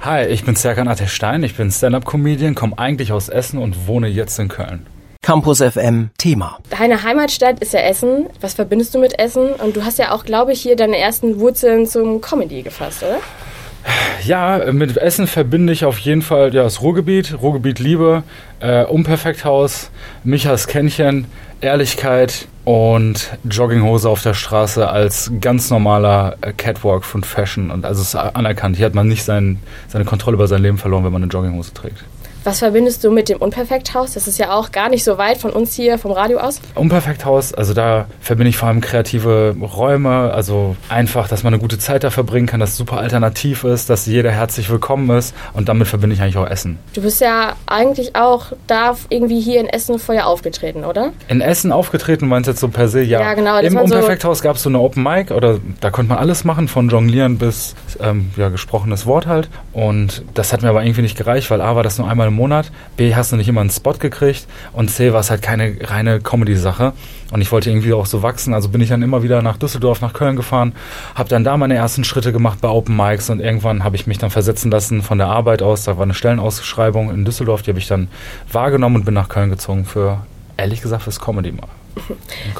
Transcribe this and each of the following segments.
Hi, ich bin Serkan Ateşstein, ich bin Stand-Up-Comedian, komme eigentlich aus Essen und wohne jetzt in Köln. Campus FM Thema. Deine Heimatstadt ist ja Essen. Was verbindest du mit Essen? Und du hast ja auch, glaube ich, hier deine ersten Wurzeln zum Comedy gefasst, oder? Ja, mit Essen verbinde ich auf jeden Fall ja, das Ruhrgebiet, Ruhrgebiet Liebe, äh, Unperfekthaus, Michas Kännchen, Ehrlichkeit und Jogginghose auf der Straße als ganz normaler äh, Catwalk von Fashion. Und also es ist anerkannt. Hier hat man nicht sein, seine Kontrolle über sein Leben verloren, wenn man eine Jogginghose trägt. Was verbindest du mit dem Unperfekthaus? Das ist ja auch gar nicht so weit von uns hier vom Radio aus. Unperfekthaus, also da verbinde ich vor allem kreative Räume, also einfach, dass man eine gute Zeit da verbringen kann, dass es super alternativ ist, dass jeder herzlich willkommen ist und damit verbinde ich eigentlich auch Essen. Du bist ja eigentlich auch da irgendwie hier in Essen vorher aufgetreten, oder? In Essen aufgetreten, meinst du jetzt so per se? Ja, Ja, genau, Im man so- Unperfekthaus gab es so eine Open Mic oder da konnte man alles machen, von Jonglieren bis ähm, ja, gesprochenes Wort halt. Und das hat mir aber irgendwie nicht gereicht, weil A war das nur einmal im Monat, B hast du nicht immer einen Spot gekriegt und C war es halt keine reine Comedy-Sache. Und ich wollte irgendwie auch so wachsen, also bin ich dann immer wieder nach Düsseldorf, nach Köln gefahren, habe dann da meine ersten Schritte gemacht bei Open Mics und irgendwann habe ich mich dann versetzen lassen von der Arbeit aus. Da war eine Stellenausschreibung in Düsseldorf, die habe ich dann wahrgenommen und bin nach Köln gezogen für, ehrlich gesagt, fürs Comedy mal.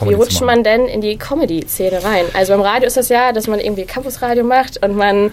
Wie rutscht man denn in die Comedy-Szene rein? Also beim Radio ist das ja, dass man irgendwie Campusradio macht und man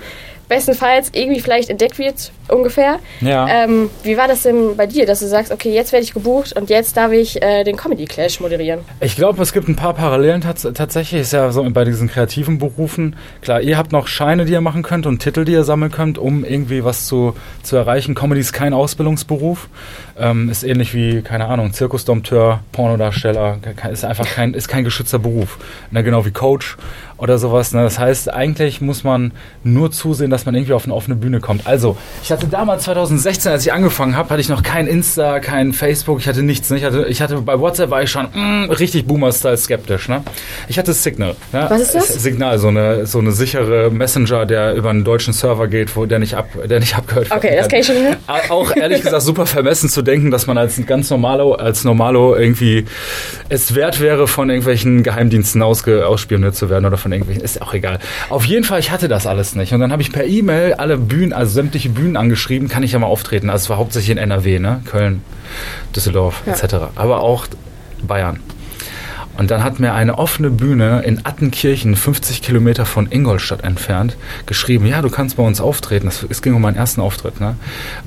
bestenfalls irgendwie vielleicht entdeckt wird, ungefähr. Ja. Ähm, wie war das denn bei dir, dass du sagst, okay, jetzt werde ich gebucht und jetzt darf ich äh, den Comedy Clash moderieren? Ich glaube, es gibt ein paar Parallelen tats tatsächlich. Ist ja so bei diesen kreativen Berufen. Klar, ihr habt noch Scheine, die ihr machen könnt und Titel, die ihr sammeln könnt, um irgendwie was zu, zu erreichen. Comedy ist kein Ausbildungsberuf. Ähm, ist ähnlich wie, keine Ahnung, Zirkusdompteur, Pornodarsteller. Ist einfach kein, ist kein geschützter Beruf. Na, genau wie Coach oder sowas. Ne? Das heißt, eigentlich muss man nur zusehen, dass man irgendwie auf eine offene Bühne kommt. Also, ich hatte damals 2016, als ich angefangen habe, hatte ich noch kein Insta, kein Facebook, ich hatte nichts. Ne? Ich, hatte, ich hatte bei WhatsApp war ich schon mm, richtig Boomer-Style skeptisch. Ne? Ich hatte Signal. Ne? Was ist das? Signal, so eine, so eine sichere Messenger, der über einen deutschen Server geht, wo der nicht, ab, der nicht abgehört Okay, werden das kann ich schon hören. Au- Auch ehrlich gesagt super vermessen zu denken, dass man als ganz Normalo, als Normalo irgendwie es wert wäre, von irgendwelchen Geheimdiensten ausge, ausspioniert zu werden oder von irgendwelchen, ist auch egal. Auf jeden Fall, ich hatte das alles nicht. Und dann habe ich per E-Mail alle Bühnen, also sämtliche Bühnen angeschrieben, kann ich ja mal auftreten. Also es war hauptsächlich in NRW, ne? Köln, Düsseldorf, Ja. etc. Aber auch Bayern. Und dann hat mir eine offene Bühne in Attenkirchen, 50 Kilometer von Ingolstadt entfernt, geschrieben, ja, du kannst bei uns auftreten. Das, es ging um meinen ersten Auftritt. Ne?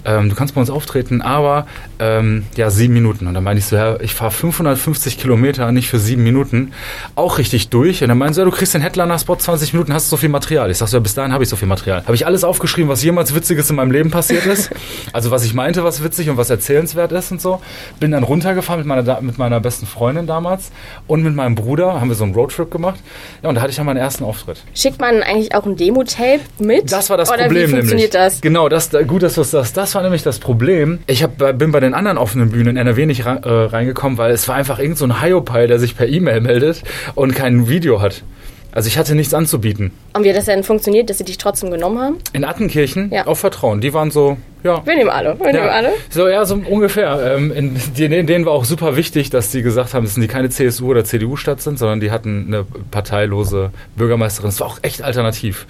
Ähm, du kannst bei uns auftreten, aber ähm, ja, sieben Minuten. Und dann meinte ich so, ja, ich fahre 550 Kilometer, nicht für sieben Minuten, auch richtig durch. Und dann meinte so, ja, du kriegst den Headliner-Spot, 20 Minuten, hast du so viel Material. Ich sag so, ja, bis dahin habe ich so viel Material. Habe ich alles aufgeschrieben, was jemals Witziges in meinem Leben passiert ist. also was ich meinte, was witzig und was erzählenswert ist und so. Bin dann runtergefahren mit meiner, mit meiner besten Freundin damals und mit meinem Bruder, haben wir so einen Roadtrip gemacht. Ja, und da hatte ich dann meinen ersten Auftritt. Schickt man eigentlich auch ein Demo-Tape mit? Das war das Oder Problem wie funktioniert nämlich. das? Genau, das, gut, dass du es sagst. Das war nämlich das Problem. Ich hab, bin bei den anderen offenen Bühnen in NRW nicht äh, reingekommen, weil es war einfach irgend so ein Hyopai, der sich per E-Mail meldet und kein Video hat. Also ich hatte nichts anzubieten. Und wie hat das denn funktioniert, dass sie dich trotzdem genommen haben? In Attenkirchen Ja. auf Vertrauen. Die waren so, ja, Wir nehmen alle. Wir nehmen alle. so, ja, so ungefähr. Ähm, in, die, denen war auch super wichtig, dass die gesagt haben, dass die keine CSU oder CDU-Stadt sind, sondern die hatten eine parteilose Bürgermeisterin. Es war auch echt alternativ.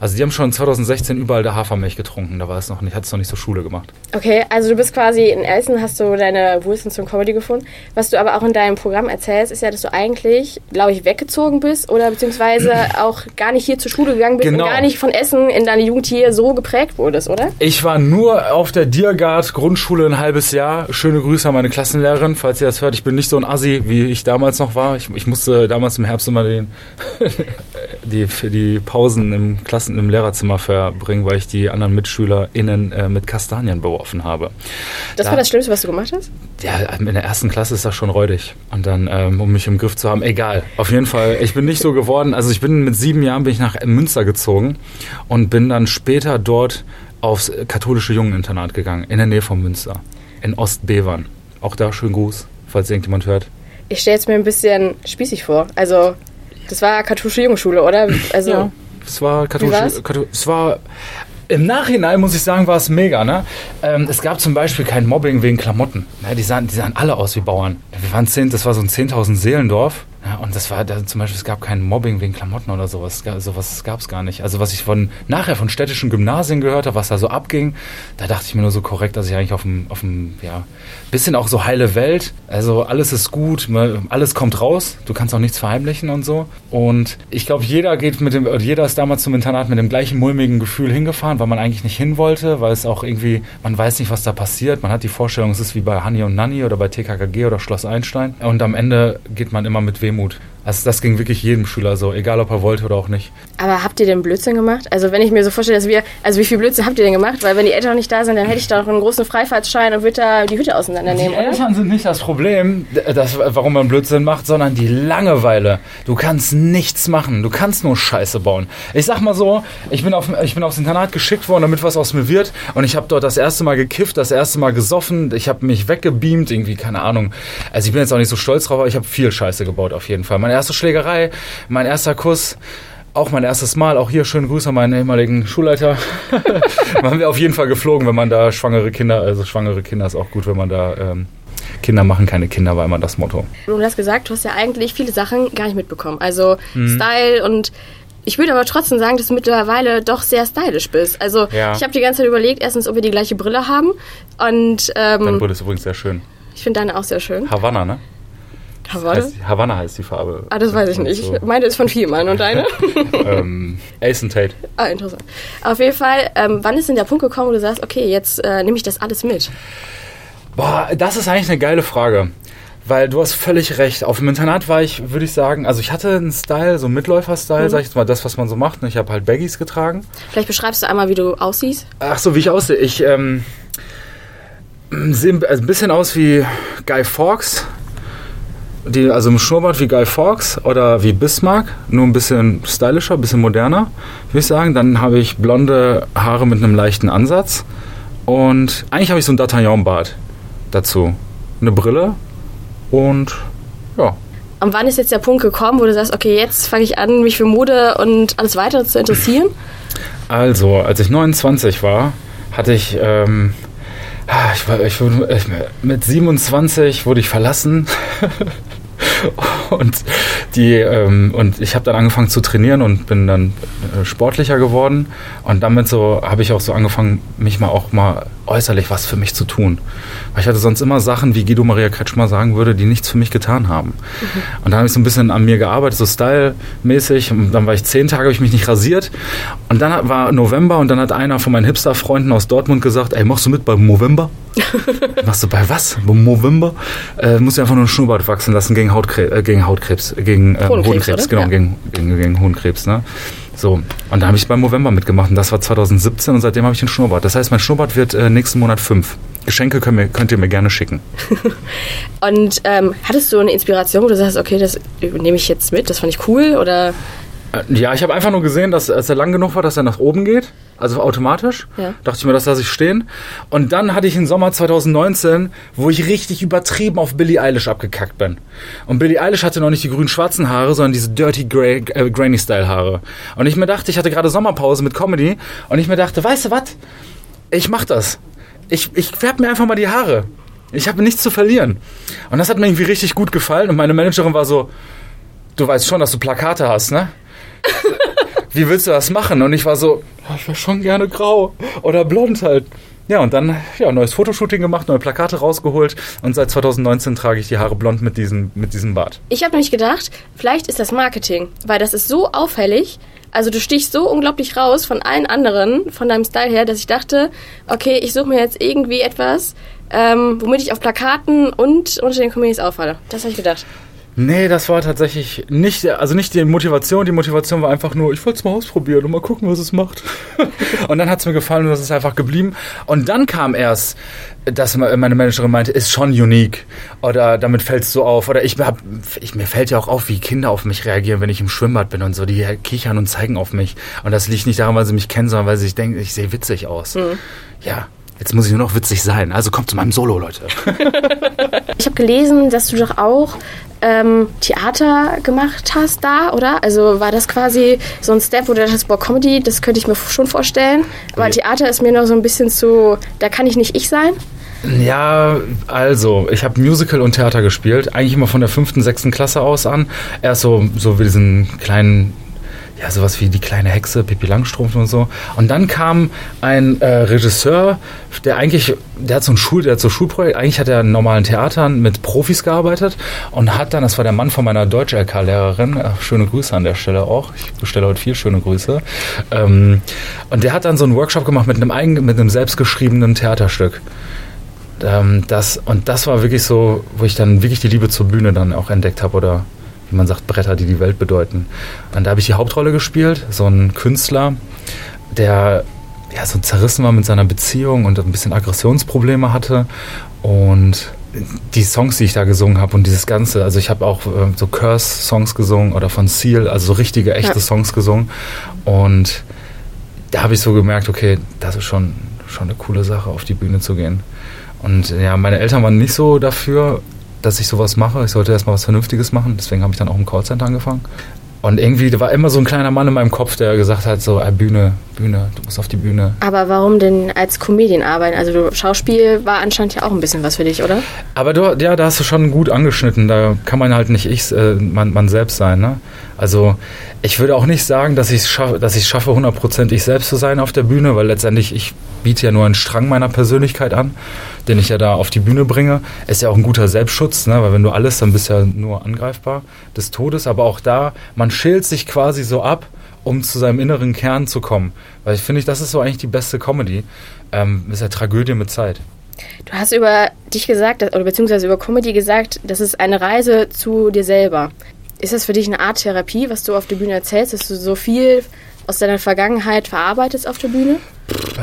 Also die haben schon 2016 überall der Hafermilch getrunken. Da war es noch nicht, hat es noch nicht so Schule gemacht. Okay, also du bist quasi in Essen, hast du deine Wurzeln zum Comedy gefunden. Was du aber auch in deinem Programm erzählst, ist ja, dass du eigentlich, glaube ich, weggezogen bist oder beziehungsweise auch gar nicht hier zur Schule gegangen bist Genau. und gar nicht von Essen in deine Jugend hier so geprägt wurdest, oder? Ich war nur auf der Diergard Grundschule ein halbes Jahr. Schöne Grüße an meine Klassenlehrerin, falls ihr das hört. Ich bin nicht so ein Assi, wie ich damals noch war. Ich, ich musste damals im Herbst immer den, die, für die Pausen im Klassen, im Lehrerzimmer verbringen, weil ich die anderen MitschülerInnen äh, mit Kastanien beworfen habe. Das Da- war das Schlimmste, was du gemacht hast? Ja, in der ersten Klasse ist das schon räudig. Und dann, ähm, um mich im Griff zu haben, egal. Auf jeden Fall, ich bin nicht so geworden. Also ich bin mit sieben Jahren bin ich nach Münster gezogen und bin dann später dort aufs katholische Jungeninternat gegangen, in der Nähe von Münster, in Ostbevern. Auch da schön Gruß, falls irgendjemand hört. Ich stelle es mir ein bisschen spießig vor. Also, das war katholische Jungenschule, oder? Also, Ja, es war katholisch. es war. Im Nachhinein muss ich sagen, war es mega. Ne? Ähm, es gab zum Beispiel kein Mobbing wegen Klamotten. Ne? Die, sahen, die sahen alle aus wie Bauern. Wir waren zehn, das war so ein 10.000 Seelendorf. Ja, und das war da zum Beispiel, es gab kein Mobbing wegen Klamotten oder sowas. Sowas gab es gar nicht. Also was ich von nachher von städtischen Gymnasien gehört habe, was da so abging, da dachte ich mir nur so korrekt, dass ich eigentlich auf dem, auf dem, ja, bisschen auch so heile Welt. Also alles ist gut, alles kommt raus, du kannst auch nichts verheimlichen und so. Und ich glaube, jeder geht mit dem, jeder ist damals zum Internat mit dem gleichen mulmigen Gefühl hingefahren, weil man eigentlich nicht hin wollte, weil es auch irgendwie, man weiß nicht, was da passiert. Man hat die Vorstellung, es ist wie bei Hanni und Nanni oder bei TKKG oder Schloss Einstein. Und am Ende geht man immer mit Demut. Also das ging wirklich jedem Schüler so, egal ob er wollte oder auch nicht. Aber habt ihr denn Blödsinn gemacht? Also wenn ich mir so vorstelle, dass wir, also wie viel Blödsinn habt ihr denn gemacht? Weil wenn die Eltern nicht da sind, dann hätte ich doch einen großen Freifahrtsschein und würde da die Hütte auseinandernehmen, die oder? Eltern sind nicht das Problem, das, warum man Blödsinn macht, sondern die Langeweile. Du kannst nichts machen, du kannst nur Scheiße bauen. Ich sag mal so, ich bin, auf, ich bin aufs Internat geschickt worden, damit was aus mir wird. Und ich habe dort das erste Mal gekifft, das erste Mal gesoffen. Ich habe mich weggebeamt, irgendwie, keine Ahnung. Also ich bin jetzt auch nicht so stolz drauf, aber ich habe viel Scheiße gebaut auf jeden Fall. Meine erste Schlägerei, mein erster Kuss. Auch mein erstes Mal, auch hier schönen Gruß an meinen ehemaligen Schulleiter. Waren wir auf jeden Fall geflogen, wenn man da schwangere Kinder, also schwangere Kinder ist auch gut, wenn man da ähm, Kinder machen keine Kinder, war immer das Motto. Du hast gesagt, du hast ja eigentlich viele Sachen gar nicht mitbekommen. Also Mhm. Style und ich würde aber trotzdem sagen, dass du mittlerweile doch sehr stylisch bist. Also Ja. ich habe die ganze Zeit überlegt, erstens, ob wir die gleiche Brille haben. Und Deine ähm, Brille ist übrigens sehr schön. ich finde deine auch sehr schön. Havanna, ne? Havanna? Heißt, Havanna heißt die Farbe. Ah, das weiß ich nicht. So, Meine ist von Vielmann und deine? ähm, Ace and Tate. ah, interessant. Auf jeden Fall, ähm, wann ist denn der Punkt gekommen, wo du sagst, okay, jetzt äh, nehme ich das alles mit? Boah, das ist eigentlich eine geile Frage. Weil du hast völlig recht. Auf dem Internat war ich, würde ich sagen, also ich hatte einen Style, so einen Mitläufer-Style, Mhm. sag ich jetzt mal, das, was man so macht. Ich habe halt Baggies getragen. Vielleicht beschreibst du einmal, wie du aussiehst. Ach so, wie ich aussehe. Ich ähm, sehe also ein bisschen aus wie Guy Fawkes. Die, also im Schnurrbart wie Guy Fawkes oder wie Bismarck, nur ein bisschen stylischer, ein bisschen moderner, würde ich sagen. Dann habe ich blonde Haare mit einem leichten Ansatz. Und eigentlich habe ich so einen D'Artagnan-Bart dazu. Eine Brille und ja. Und wann ist jetzt der Punkt gekommen, wo du sagst, okay, jetzt fange ich an, mich für Mode und alles weitere zu interessieren? Also, als ich 29 war, hatte ich, ähm, ah, ich, war, ich, wurde- ich mit 27 wurde ich verlassen. und die ähm, und ich habe dann angefangen zu trainieren und bin dann äh, sportlicher geworden. Und damit so habe ich auch so angefangen mich mal auch mal äußerlich was für mich zu tun. Weil ich hatte sonst immer Sachen wie Guido Maria Kretschmer sagen würde die nichts für mich getan haben. Und dann habe ich so ein bisschen an mir gearbeitet so stylmäßig und dann war ich zehn Tage habe ich mich nicht rasiert. Und dann war November und dann hat einer von meinen Hipster-Freunden aus Dortmund gesagt ey machst du mit beim November Machst du bei was? Beim November? Äh, musst du einfach nur einen Schnurrbart wachsen lassen gegen Hautkrebs, äh, gegen Hautkrebs, äh, gegen ähm, Hodenkrebs, genau, Ja. gegen, gegen, gegen Hodenkrebs, ne? So, und da habe ich beim November mitgemacht und das war 2017 und seitdem habe ich einen Schnurrbart. Das heißt, mein Schnurrbart wird äh, nächsten Monat fünf. Geschenke könnt, mir, könnt ihr mir gerne schicken. Und ähm, hattest du eine Inspiration, wo du sagst, okay, das nehme ich jetzt mit, das fand ich cool? Oder Ja, ich habe einfach nur gesehen, dass als er lang genug war, dass er nach oben geht, also automatisch. Ja. Dachte ich mir, das lasse ich stehen. Und dann hatte ich einen Sommer 2019, wo ich richtig übertrieben auf Billie Eilish abgekackt bin. Und Billie Eilish hatte noch nicht die grün-schwarzen Haare, sondern diese Dirty Grey, äh, Granny-Style-Haare. Und ich mir dachte, ich hatte gerade Sommerpause mit Comedy und ich mir dachte, weißt du was? Ich mach das. Ich, ich färb mir einfach mal die Haare. Ich habe nichts zu verlieren. Und das hat mir irgendwie richtig gut gefallen. Und meine Managerin war so, du weißt schon, dass du Plakate hast, ne? Wie willst du das machen? Und ich war so, ja, ich wäre schon gerne grau oder blond halt. Ja, und dann ja, neues Fotoshooting gemacht, neue Plakate rausgeholt und seit 2019 trage ich die Haare blond mit diesem, mit diesem Bart. ich habe nämlich gedacht, vielleicht ist das Marketing, weil das ist so auffällig. Also du stichst so unglaublich raus von allen anderen, von deinem Style her, dass ich dachte, okay, ich suche mir jetzt irgendwie etwas, ähm, womit ich auf Plakaten und unter den Comedies auffalle. Das habe ich gedacht. Nee, das war tatsächlich nicht, also nicht die Motivation. Die Motivation war einfach nur, ich wollte es mal ausprobieren und mal gucken, was es macht. und dann hat es mir gefallen und das ist einfach geblieben. Und dann kam erst, dass meine Managerin meinte, ist schon unique. Oder damit fällst du auf. Oder ich, hab, ich mir fällt ja auch auf, wie Kinder auf mich reagieren, wenn ich im Schwimmbad bin und so. Die kichern und zeigen auf mich. Und das liegt nicht daran, weil sie mich kennen, sondern weil sie sich denken, ich sehe witzig aus. Ja. Jetzt muss ich nur noch witzig sein. Also kommt zu meinem Solo, Leute. Ich habe gelesen, dass du doch auch ähm, Theater gemacht hast da, oder? Also war das quasi so ein Step, wo du dachtest, boah, Comedy, das könnte ich mir schon vorstellen. Aber Ja. Theater ist mir noch so ein bisschen zu, da kann ich nicht ich sein. Ja, also, ich habe Musical und Theater gespielt, eigentlich immer von der fünften, sechsten Klasse aus an. Erst so, so wie diesen kleinen, ja, sowas wie die kleine Hexe, Pippi Langstrumpf und so. Und dann kam ein äh, Regisseur, der eigentlich, der hat so ein Schul, der hat so ein Schulprojekt, eigentlich hat er in normalen Theatern mit Profis gearbeitet und hat dann, das war der Mann von meiner Deutsch-LK-Lehrerin, äh, schöne Grüße an der Stelle auch, ich bestelle heute viel schöne Grüße. Ähm, und der hat dann so einen Workshop gemacht mit einem eigen, mit einem selbstgeschriebenen Theaterstück ähm, das, und das war wirklich so, wo ich dann wirklich die Liebe zur Bühne dann auch entdeckt habe oder wie man sagt, Bretter, die die Welt bedeuten. Und da habe ich die Hauptrolle gespielt, so ein Künstler, der ja so zerrissen war mit seiner Beziehung und ein bisschen Aggressionsprobleme hatte und die Songs, die ich da gesungen habe und dieses Ganze, also ich habe auch äh, so Curse-Songs gesungen oder von Seal, also so richtige, echte Ja. Songs gesungen und da habe ich so gemerkt, okay, das ist schon, schon eine coole Sache, auf die Bühne zu gehen. Und ja, meine Eltern waren nicht so dafür, dass ich sowas mache. Ich sollte erstmal was Vernünftiges machen. Deswegen habe ich dann auch im Callcenter angefangen. Und irgendwie, da war immer so ein kleiner Mann in meinem Kopf, der gesagt hat, so, Bühne, Bühne, du musst auf die Bühne. Aber warum denn als Comedian arbeiten? Also du, Schauspiel war anscheinend ja auch ein bisschen was für dich, oder? Aber du, ja, da hast du schon gut angeschnitten. Da kann man halt nicht ich, äh, man, man selbst sein. Ne? Also ich würde auch nicht sagen, dass ich es schaffe, dass ich schaffe, 100% ich selbst zu sein auf der Bühne, weil letztendlich ich biete ja nur einen Strang meiner Persönlichkeit an, den ich ja da auf die Bühne bringe. Ist ja auch ein guter Selbstschutz, ne? weil wenn du alles, dann bist du ja nur angreifbar des Todes. Aber auch da, man schält sich quasi so ab, um zu seinem inneren Kern zu kommen. Weil ich finde, das ist so eigentlich die beste Comedy. Ähm, ist ja Tragödie mit Zeit. Du hast über dich gesagt, oder beziehungsweise über Comedy gesagt, das ist eine Reise zu dir selber. Ist das für dich eine Art Therapie, was du auf der Bühne erzählst, dass du so viel aus deiner Vergangenheit verarbeitest auf der Bühne?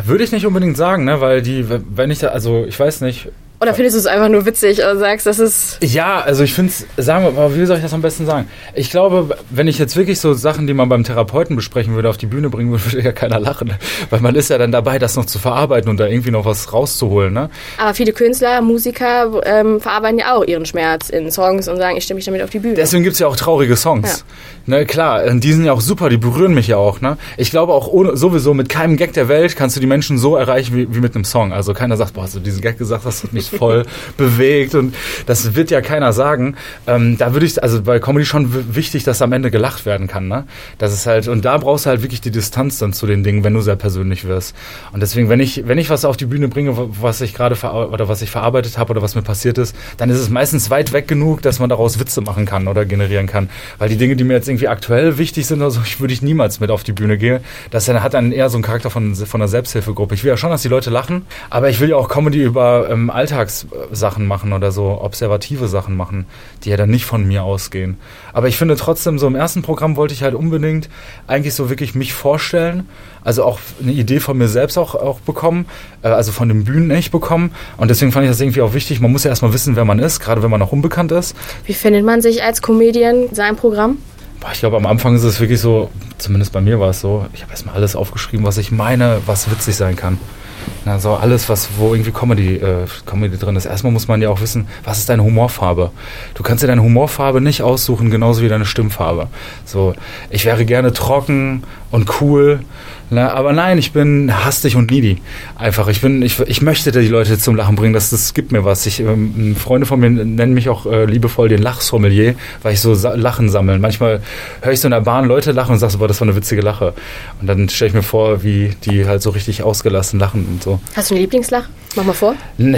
Würde ich nicht unbedingt sagen, ne? weil die, wenn ich da, also ich weiß nicht. Oder findest du es einfach nur witzig und sagst, das ist. Ja, also ich finde es, sagen wir mal, wie soll ich das am besten sagen? Ich glaube, wenn ich jetzt wirklich so Sachen, die man beim Therapeuten besprechen würde, auf die Bühne bringen würde, würde ja keiner lachen. Weil man ist ja dann dabei, das noch zu verarbeiten und da irgendwie noch was rauszuholen, ne? Aber viele Künstler, Musiker ähm, verarbeiten ja auch ihren Schmerz in Songs und sagen, ich stelle mich damit auf die Bühne. Deswegen gibt's ja auch traurige Songs. Ne, klar, die sind ja auch super, die berühren mich ja auch. Ne? Ich glaube auch ohne, sowieso mit keinem Gag der Welt kannst du die Menschen so erreichen wie, wie mit einem Song. Also keiner sagt, boah, hast du diesen Gag gesagt, das hat mich voll bewegt und das wird ja keiner sagen. Ähm, da würde ich, also bei Comedy schon wichtig, dass am Ende gelacht werden kann. Ne? Das ist halt, und da brauchst du halt wirklich die Distanz dann zu den Dingen, wenn du sehr persönlich wirst. Und deswegen, wenn ich, wenn ich was auf die Bühne bringe, was ich gerade oder was ich verarbeitet habe oder was mir passiert ist, dann ist es meistens weit weg genug, dass man daraus Witze machen kann oder generieren kann. Weil die Dinge, die mir jetzt irgendwie aktuell wichtig sind, also ich würde ich niemals mit auf die Bühne gehen. Das hat dann eher so einen Charakter von, von einer Selbsthilfegruppe. Ich will ja schon, dass die Leute lachen, aber ich will ja auch Comedy über ähm, Alltagssachen machen oder so observative Sachen machen, die ja dann nicht von mir ausgehen. Aber ich finde trotzdem, so im ersten Programm wollte ich halt unbedingt eigentlich so wirklich mich vorstellen, also auch eine Idee von mir selbst auch, auch bekommen, äh, also von den Bühnen echt bekommen. Und deswegen fand ich das irgendwie auch wichtig. Man muss ja erstmal wissen, wer man ist, gerade wenn man noch unbekannt ist. Wie findet man sich als Comedian sein Programm? Ich glaube, am Anfang ist es wirklich so, zumindest bei mir war es so, ich habe erstmal alles aufgeschrieben, was ich meine, was witzig sein kann. Also alles, was, wo irgendwie Comedy, äh, Comedy drin ist. Erstmal muss man ja auch wissen, was ist deine Humorfarbe? Du kannst dir deine Humorfarbe nicht aussuchen, genauso wie deine Stimmfarbe. So, ich wäre gerne trocken und cool, ne? aber nein, ich bin hastig und needy. Einfach, ich bin, ich, ich möchte die Leute zum Lachen bringen, das, das gibt mir was. Ich, ähm, Freunde von mir nennen mich auch äh, liebevoll den Lachsommelier, weil ich so Lachen sammle. Manchmal höre ich so in der Bahn Leute lachen und sage das war eine witzige Lache. Und dann stelle ich mir vor, wie die halt so richtig ausgelassen lachen und so. Hast du einen Lieblingslach? Mach mal vor. Nee.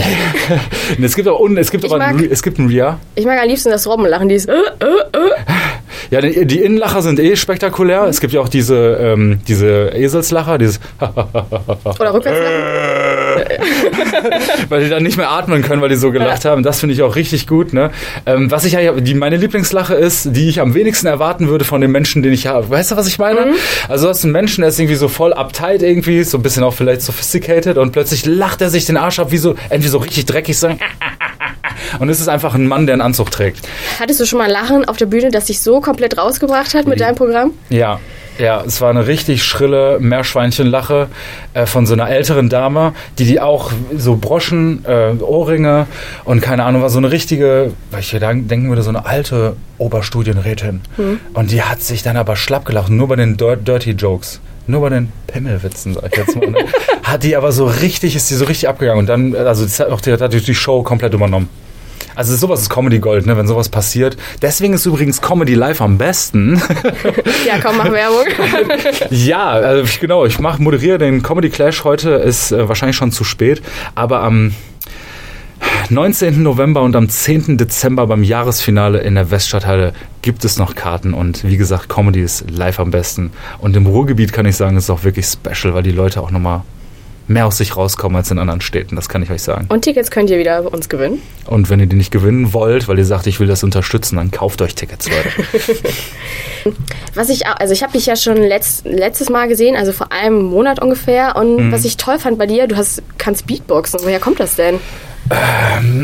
es gibt auch, un- es gibt Ich aber ein, mag- Re- es gibt ein Ria. Ich mag am liebsten das Robbenlachen, dieses. Äh, äh, äh. Ja, die, die Innenlacher sind eh spektakulär. Es gibt ja auch diese, ähm, diese Eselslacher, dieses Oder Rückwärtslachen. weil die dann nicht mehr atmen können, weil die so gelacht haben. Das finde ich auch richtig gut. Ne? Ähm, was ich die, meine Lieblingslache ist, die ich am wenigsten erwarten würde von dem Menschen, den ich habe. Weißt du, was ich meine? Also du hast einen Menschen, der ist irgendwie so voll uptight irgendwie, so ein bisschen auch vielleicht sophisticated und plötzlich lacht er sich den Arsch ab, wie so, irgendwie so richtig dreckig so. Und es ist einfach ein Mann, der einen Anzug trägt. Hattest du schon mal Lachen auf der Bühne, das dich so komplett rausgebracht hat mit deinem Programm? Ja. Ja, es war eine richtig schrille Meerschweinchenlache äh, von so einer älteren Dame, die die auch so Broschen, äh, Ohrringe und keine Ahnung, war so eine richtige, weil ich hier denken würde, so eine alte Oberstudienrätin. Und die hat sich dann aber schlapp gelacht, nur bei den Dir Dirty Jokes. Nur bei den Pimmelwitzen, sag ich jetzt mal. Ne? hat die aber so richtig, ist die so richtig abgegangen. Und dann, also das hat auch die, hat die Show komplett übernommen. Also sowas ist Comedy Gold, ne, wenn sowas passiert. Deswegen ist übrigens Comedy Live am besten. Ja, komm, mach Werbung. ja, also ich, genau, ich mach, moderiere den Comedy Clash heute, ist äh, wahrscheinlich schon zu spät, aber am 19. November und am 10. Dezember beim Jahresfinale in der Weststadthalle gibt es noch Karten und wie gesagt, Comedy ist live am besten. Und im Ruhrgebiet kann ich sagen, ist es auch wirklich special, weil die Leute auch nochmal mehr aus sich rauskommen als in anderen Städten, das kann ich euch sagen. Und Tickets könnt ihr wieder bei uns gewinnen. Und wenn ihr die nicht gewinnen wollt, weil ihr sagt, ich will das unterstützen, dann kauft euch Tickets, Leute. Was ich, also ich habe dich ja schon letzt, letztes Mal gesehen, also vor einem Monat ungefähr. Und was ich toll fand bei dir, du hast, kannst Beatboxen. Woher kommt das denn?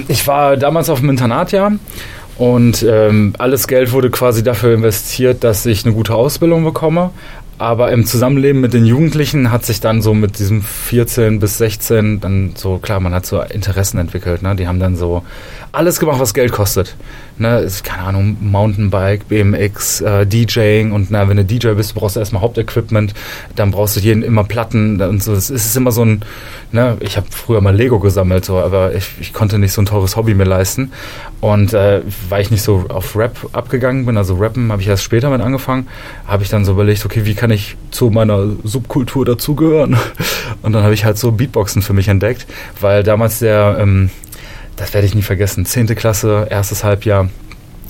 Ich war damals auf dem Internat, ja. Und ähm, alles Geld wurde quasi dafür investiert, dass ich eine gute Ausbildung bekomme. Aber im Zusammenleben mit den Jugendlichen hat sich dann so mit diesem 14 bis 16 dann so, klar, man hat so Interessen entwickelt. Ne? Die haben dann so alles gemacht, was Geld kostet. Ne? Ist, keine Ahnung, Mountainbike, BMX, äh, DJing. Und na, wenn du DJ bist, brauchst du erstmal Hauptequipment. Dann brauchst du jeden immer Platten und so. Es ist immer so ein, ne? ich habe früher mal Lego gesammelt, so, aber ich, ich konnte nicht so ein teures Hobby mir leisten. Und äh, weil ich nicht so auf Rap abgegangen bin, also Rappen habe ich erst später mit angefangen, habe ich dann so überlegt, okay, wie kann ich zu meiner Subkultur dazugehören? Und dann habe ich halt so Beatboxen für mich entdeckt, weil damals der, ähm, das werde ich nie vergessen, 10. Klasse, erstes Halbjahr,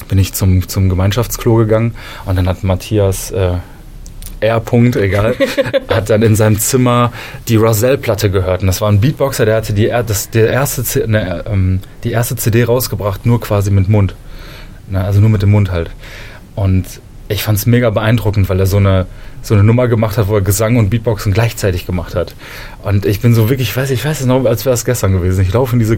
bin ich zum, zum Gemeinschaftsklo gegangen und dann hat Matthias äh, R. Punkt, egal, hat dann in seinem Zimmer die Roselle-Platte gehört. Und das war ein Beatboxer, der hatte die, er- das, der erste, ne, ähm, die erste CD rausgebracht, nur quasi mit Mund. Ne, also nur mit dem Mund halt. Und ich fand es mega beeindruckend, weil er so eine, so eine Nummer gemacht hat, wo er Gesang und Beatboxen gleichzeitig gemacht hat. Und ich bin so wirklich, ich weiß, ich weiß es noch, als wäre es gestern gewesen. Ich laufe in diese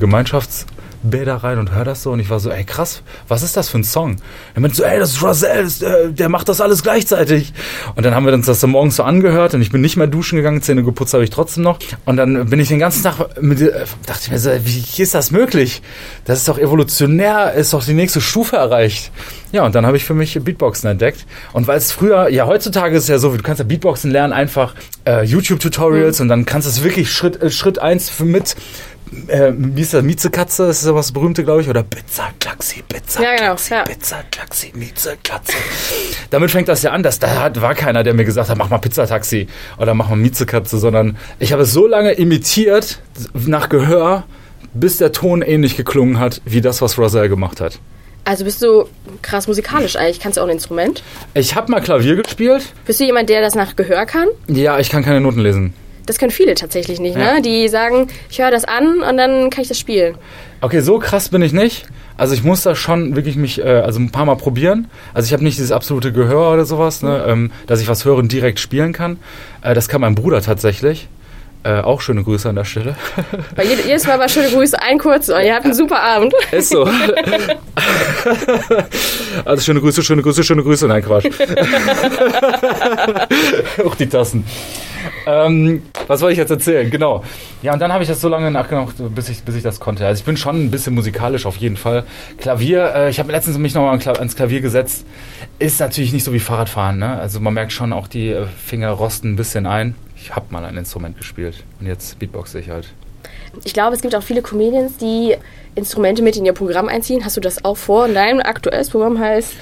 Gemeinschaftsbäder rein und höre das so und ich war so, ey krass, was ist das für ein Song? Er meinte so, ey, das ist das, äh, der macht das alles gleichzeitig. Und dann haben wir uns das so morgens so angehört und ich bin nicht mehr duschen gegangen, Zähne geputzt habe ich trotzdem noch. Und dann bin ich den ganzen Tag mit, äh, dachte ich mir so, wie ist das möglich? Das ist doch evolutionär, ist doch die nächste Stufe erreicht. Ja, und dann habe ich für mich Beatboxen entdeckt. Und weil es früher, ja, heutzutage ist es ja so, du kannst ja Beatboxen lernen, einfach äh, YouTube-Tutorials und dann kannst du es wirklich Schritt, äh, Schritt eins mit, äh, wie ist das, Miezekatze, das ist ja was Berühmte, glaube ich, oder Pizza, Klaxi, Pizza, Ja, genau, Klaxi, ja. Pizza, Klaxi, Miezekatze. Damit fängt das ja an, dass da war keiner, der mir gesagt hat, mach mal Pizzataxi oder mach mal Miezekatze, sondern ich habe es so lange imitiert, nach Gehör, bis der Ton ähnlich geklungen hat, wie das, was Roselle gemacht hat. Also bist du krass musikalisch eigentlich. Kannst du auch ein Instrument? Ich habe mal Klavier gespielt. Bist du jemand, der das nach Gehör kann? Ja, ich kann keine Noten lesen. Das können viele tatsächlich nicht, Ja. ne? Die sagen, ich höre das an und dann kann ich das spielen. Okay, so krass bin ich nicht. Also ich muss da schon wirklich mich, äh, also ein paar Mal probieren. Also ich habe nicht dieses absolute Gehör oder sowas, ne, ähm, dass ich was hören und direkt spielen kann. Äh, das kann mein Bruder tatsächlich. Äh, auch schöne Grüße an der Stelle. Weil jed- jedes Mal war schöne Grüße, ein kurz und ihr habt einen super Abend. Ist so. also schöne Grüße, schöne Grüße, schöne Grüße. Nein, Quatsch. Auch die Tassen. Ähm, was wollte ich jetzt erzählen? Genau. Ja, und dann habe ich das so lange nachgedacht, bis ich, bis ich das konnte. Also ich bin schon ein bisschen musikalisch auf jeden Fall. Klavier, äh, ich habe letztens mich nochmal ans Klavier gesetzt. Ist natürlich nicht so wie Fahrradfahren. Ne? Also man merkt schon auch, die äh, Finger rosten ein bisschen ein. Ich habe mal ein Instrument gespielt und jetzt beatboxe ich halt. Ich glaube, es gibt auch viele Comedians, die Instrumente mit in ihr Programm einziehen. Hast du das auch vor? Dein aktuelles Programm heißt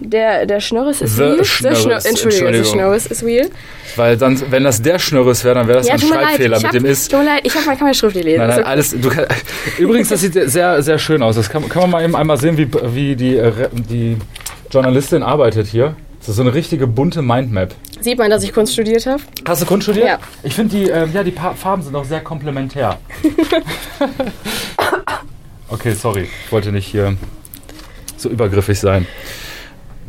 der, der Schnörres ist The real. Schnörres, Schnör- Entschuldigung, Entschuldigung. Schnörres ist real. Weil dann, wenn das der Schnörres wäre, dann wäre das ein mir leid. Schreibfehler mit hab, dem ist. Tut mir leid, ich habe mal keine Schrift. Nein, Ist nein, okay. alles. Du kann, übrigens, das sieht sehr, sehr schön aus. Das kann, kann man mal eben einmal sehen, wie, wie die, äh, die Journalistin arbeitet hier. Das ist so eine richtige bunte Mindmap. Sieht man, dass ich Kunst studiert habe? Hast du Kunst studiert? Ja. Ich finde, die, äh, ja, die Farben sind auch sehr komplementär. okay, sorry. Ich wollte nicht hier so übergriffig sein.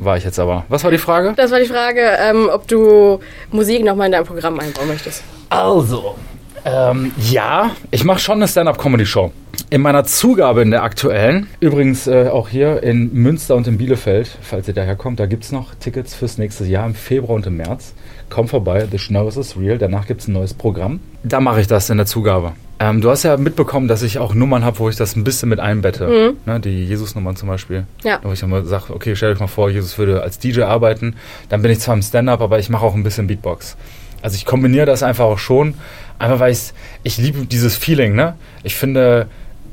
War ich jetzt aber. Was war die Frage? Das war die Frage, ähm, ob du Musik nochmal in dein Programm einbauen möchtest. Also, ähm, ja, ich mache schon eine Stand-up-Comedy-Show. in meiner Zugabe in der aktuellen, übrigens äh, auch hier in Münster und in Bielefeld, falls ihr daher kommt, da gibt es noch Tickets fürs nächste Jahr im Februar und im März. Komm vorbei, The Snow is Real, danach gibt es ein neues Programm. Da mache ich das in der Zugabe. Ähm, du hast ja mitbekommen, dass ich auch Nummern habe, wo ich das ein bisschen mit einbette. Ne, die Jesus-Nummern zum Beispiel. Ja. Wo ich immer sage, okay, stell euch mal vor, Jesus würde als DJ arbeiten. Dann bin ich zwar im Stand-up, aber ich mache auch ein bisschen Beatbox. Also ich kombiniere das einfach auch schon. Einfach weil ich's, ich liebe dieses Feeling, ne? Ich finde,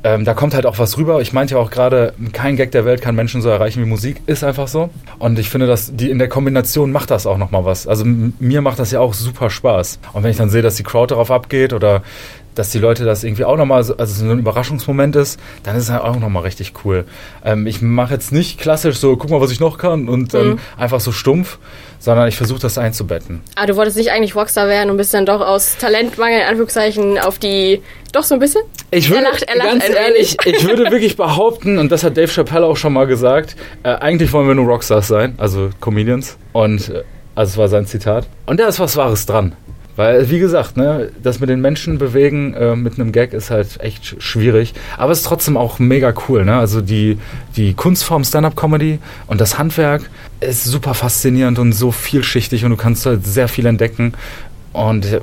ähm, da kommt halt auch was rüber. Ich meinte ja auch gerade, kein Gag der Welt kann Menschen so erreichen wie Musik. Ist einfach so. Und ich finde, dass die in der Kombination macht das auch nochmal was. Also mir macht das ja auch super Spaß. Und wenn ich dann sehe, dass die Crowd darauf abgeht oder dass die Leute das irgendwie auch nochmal, so, also so ein Überraschungsmoment ist, dann ist es halt auch nochmal richtig cool. Ähm, ich mache jetzt nicht klassisch so, guck mal, was ich noch kann und dann Mhm. einfach so stumpf, sondern ich versuche das einzubetten. Ah, du wolltest nicht eigentlich Rockstar werden und bist dann doch aus Talentmangel in Anführungszeichen auf die. Doch so ein bisschen? Ich würde, Er lacht- er lacht ganz ein ehrlich, ich würde wirklich behaupten, und das hat Dave Chappelle auch schon mal gesagt, äh, eigentlich wollen wir nur Rockstars sein, also Comedians. Und, äh, also es war sein Zitat. Und da ist was Wahres dran. Weil, wie gesagt, ne, das mit den Menschen bewegen äh, mit einem Gag ist halt echt sch- schwierig. Aber es ist trotzdem auch mega cool. Ne? Also die, die Kunstform Stand-Up-Comedy und das Handwerk ist super faszinierend und so vielschichtig und du kannst halt sehr viel entdecken. Und äh,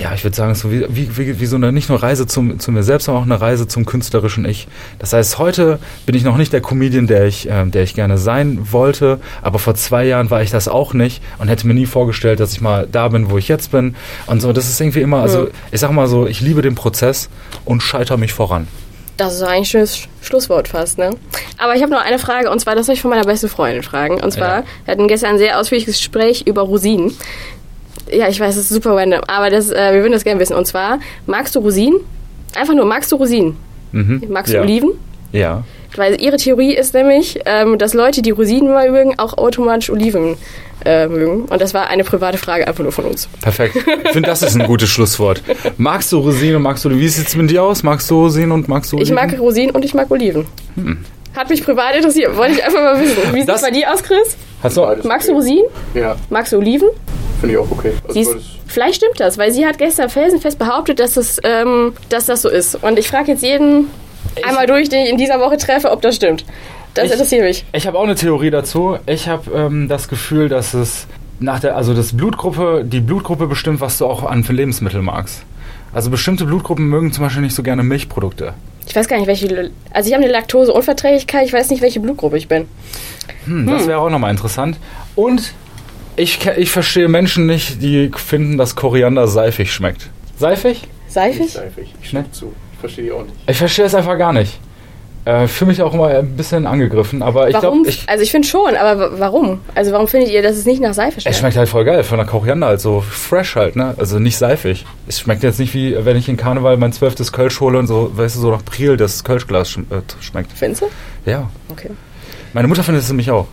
ja, ich würde sagen, so wie, wie, wie, so eine nicht nur Reise zum, zu mir selbst, sondern auch eine Reise zum künstlerischen Ich. Das heißt, heute bin ich noch nicht der Comedian, der ich, ähm, der ich gerne sein wollte, aber vor zwei Jahren war ich das auch nicht und hätte mir nie vorgestellt, dass ich mal da bin, wo ich jetzt bin. Und so, das ist irgendwie immer, also ich sag mal so, ich liebe den Prozess und scheiter mich voran. Das ist eigentlich ein schönes Sch- Schlusswort fast, ne? Aber ich habe noch eine Frage und zwar, das soll ich von meiner besten Freundin fragen. Und zwar, Ja. wir hatten gestern ein sehr ausführliches Gespräch über Rosinen. Ja, ich weiß, das ist super random, aber das, äh, wir würden das gerne wissen. Und zwar, magst du Rosinen? Einfach nur, magst du Rosinen? Mhm. Magst ja. du Oliven? Ja. Weil ihre Theorie ist nämlich, ähm, dass Leute, die Rosinen mögen, auch automatisch Oliven äh, mögen. Und das war eine private Frage einfach nur von uns. Perfekt. Ich finde, das ist ein gutes Schlusswort. Magst du Rosinen und magst du, wie sieht es mit dir aus? Magst du Rosinen und magst du Ich Oliven? mag Rosinen und ich mag Oliven. Hat mich privat interessiert. Wollte ich einfach mal wissen. Wie sieht es bei dir aus, Chris? Hast du, Beides Magst du. Rosinen? Ja, Magst du Oliven? Finde ich auch okay. Also beides- vielleicht stimmt das, weil sie hat gestern felsenfest behauptet, dass das, ähm, dass das so ist. Und ich frage jetzt jeden einmal durch, den ich in dieser Woche treffe, ob das stimmt. Das Ich- interessiert mich. Ich habe auch eine Theorie dazu. Ich habe ähm, das Gefühl, dass es nach der, also das Blutgruppe, die Blutgruppe bestimmt, was du auch an für Lebensmittel magst. Also bestimmte Blutgruppen mögen zum Beispiel nicht so gerne Milchprodukte. Ich weiß gar nicht, welche. Also ich habe eine Laktoseunverträglichkeit, ich weiß nicht, welche Blutgruppe ich bin. Hm, das wäre auch nochmal interessant. Und ich, ich verstehe Menschen nicht, die finden, dass Koriander seifig schmeckt. Seifig? Nicht Seifig? seifig. Ich Ne? stimme zu. Ich verstehe die auch nicht. Ich verstehe es einfach gar nicht. Äh, fühle mich auch immer ein bisschen angegriffen, aber ich Warum? glaube, ich, also ich finde schon, aber wa- warum? Also warum findet ihr, dass es nicht nach Seife es schmeckt? schmeckt halt voll geil von der Koriander, halt so fresh halt, ne? Also nicht seifig. Es schmeckt jetzt nicht wie, wenn ich in Karneval mein zwölftes Kölsch hole und so, weißt du, so nach Priel das Kölschglas schm äh, schmeckt. Findest du? Ja. Okay. Meine Mutter findet es nämlich auch.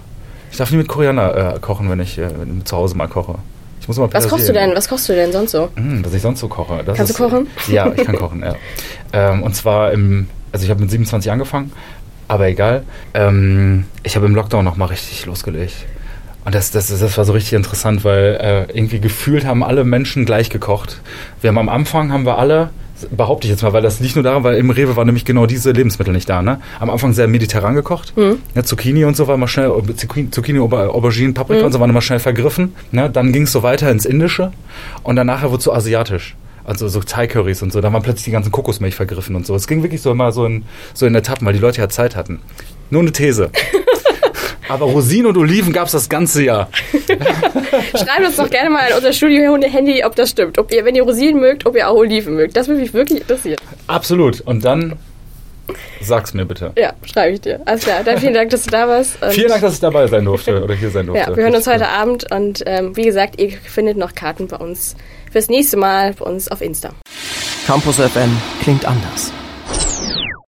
Ich darf nie mit Koriander äh, kochen, wenn ich äh, zu Hause mal koche. Ich muss mal Was kochst du denn? Was kochst du denn sonst so? Hm, was ich sonst so koche. Das Kannst ist, du kochen? Ja, ich kann kochen, ja. Ähm, und zwar im, also ich habe mit 27 angefangen, aber egal. Ähm, ich habe im Lockdown noch mal richtig losgelegt. Und das, das, das war so richtig interessant, weil äh, irgendwie gefühlt haben alle Menschen gleich gekocht. Wir haben am Anfang haben wir alle, behaupte ich jetzt mal, weil das nicht nur daran, weil im Rewe war nämlich genau diese Lebensmittel nicht da, ne? Am Anfang sehr mediterran gekocht. Ja, Zucchini und so war immer schnell, Zucchini, Zucchini Auber- Auberginen, Paprika und so waren immer schnell vergriffen. Ne? Dann ging es so weiter ins Indische und dann nachher wurde es so asiatisch. Also so Thai-Currys und so, da waren plötzlich die ganzen Kokosmilch vergriffen und so. Es ging wirklich so immer so in, so in Etappen, weil die Leute ja Zeit hatten. Nur eine These. Aber Rosinen und Oliven gab es das ganze Jahr. Schreibt uns doch gerne mal in unser Studio-Handy, ob das stimmt. Ob ihr, wenn ihr Rosinen mögt, ob ihr auch Oliven mögt. Das würde mich wirklich interessieren. Absolut. Und dann sag's mir bitte. Ja, schreibe ich dir. Alles klar. Dann vielen Dank, dass du da warst. Und Vielen Dank, dass ich dabei sein durfte oder hier sein durfte. Ja, wir hören uns heute Abend und ähm, wie gesagt, ihr findet noch Karten bei uns fürs nächste Mal bei uns auf Insta. Campus FM klingt anders.